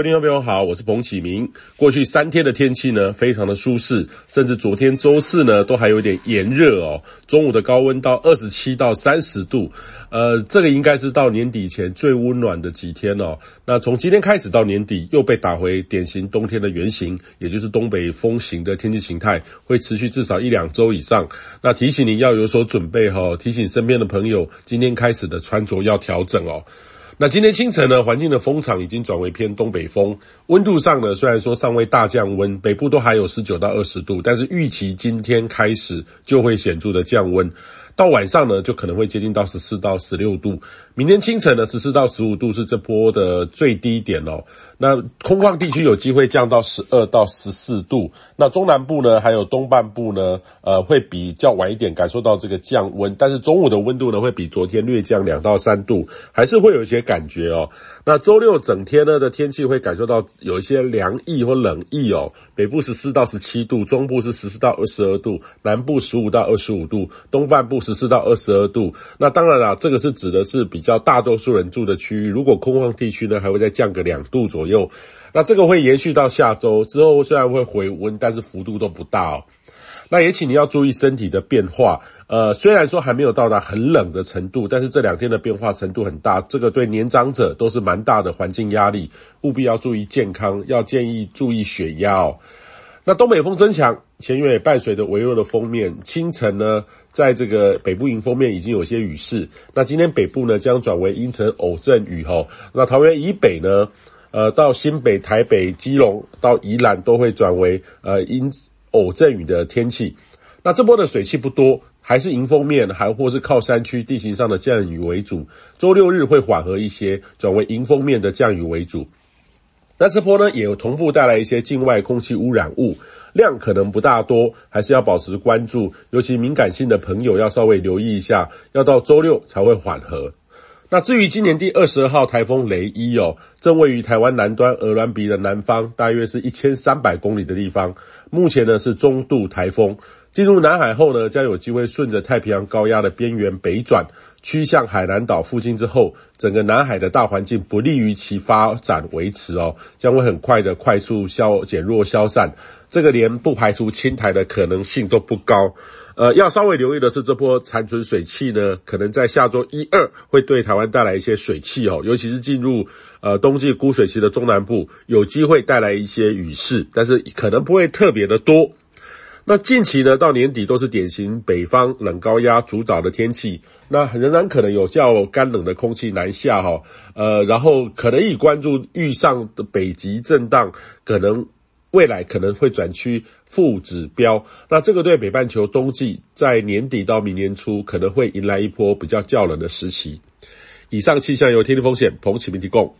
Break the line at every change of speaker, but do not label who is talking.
各位听众朋友好，我是彭启明。过去三天的天气呢，非常的舒适，甚至昨天周四呢，都还有点炎热哦。中午的高温到二十七到三十度，呃，这个应该是到年底前最温暖的几天哦。那从今天开始到年底，又被打回典型冬天的原型，也就是东北风型的天气形态，会持续至少一两周以上。那提醒你要有所准备哈，提醒身边的朋友，今天开始的穿着要调整哦。那今天清晨呢，环境的风场已经转为偏东北风，温度上呢，虽然说尚未大降温，北部都还有十九到二十度，但是预期今天开始就会显著的降温，到晚上呢，就可能会接近到十四到十六度，明天清晨呢，十四到十五度是这波的最低点哦。那空旷地区有机会降到十二到十四度，那中南部呢，还有东半部呢，呃，会比较晚一点感受到这个降温，但是中午的温度呢，会比昨天略降两到三度，还是会有一些感觉哦。那周六整天呢的天气会感受到有一些凉意或冷意哦，北部十四到十七度，中部是十四到二十二度，南部十五到二十五度，东半部十十四到二十二度。那当然啦，这个是指的是比较大多数人住的区域，如果空旷地区呢，还会再降个两度左右。那这个会延续到下周之后，虽然会回温，但是幅度都不大哦。那也请你要注意身体的变化。呃，虽然说还没有到达很冷的程度，但是这两天的变化程度很大，这个对年长者都是蛮大的环境压力，务必要注意健康，要建议注意血压哦。那东北风增强，前月也伴随着微弱的锋面，清晨呢，在这个北部迎风面已经有些雨势。那今天北部呢将转为阴沉偶阵雨吼，那桃园以北呢，呃，到新北、台北、基隆到宜兰都会转为呃阴偶阵雨的天气。那这波的水汽不多。还是迎风面，还或是靠山区地形上的降雨为主。周六日会缓和一些，转为迎风面的降雨为主。那这波呢，也有同步带来一些境外空气污染物，量可能不大多，还是要保持关注。尤其敏感性的朋友要稍微留意一下，要到周六才会缓和。那至于今年第二十二号台风雷伊哦，正位于台湾南端鹅銮鼻的南方，大约是一千三百公里的地方。目前呢是中度台风。进入南海后呢，将有机会顺着太平洋高压的边缘北转，趋向海南岛附近之后，整个南海的大环境不利于其发展维持哦，将会很快的快速消减弱消散。这个连不排除侵台的可能性都不高。呃，要稍微留意的是，这波残存水汽呢，可能在下周一二会对台湾带来一些水汽哦，尤其是进入呃冬季枯水期的中南部，有机会带来一些雨势，但是可能不会特别的多。那近期呢，到年底都是典型北方冷高压主导的天气，那仍然可能有较干冷的空气南下哈，呃，然后可能以关注遇上的北极震荡，可能未来可能会转趋负指标，那这个对北半球冬季在年底到明年初可能会迎来一波比较较冷的时期。以上气象由天气风险彭启明提供。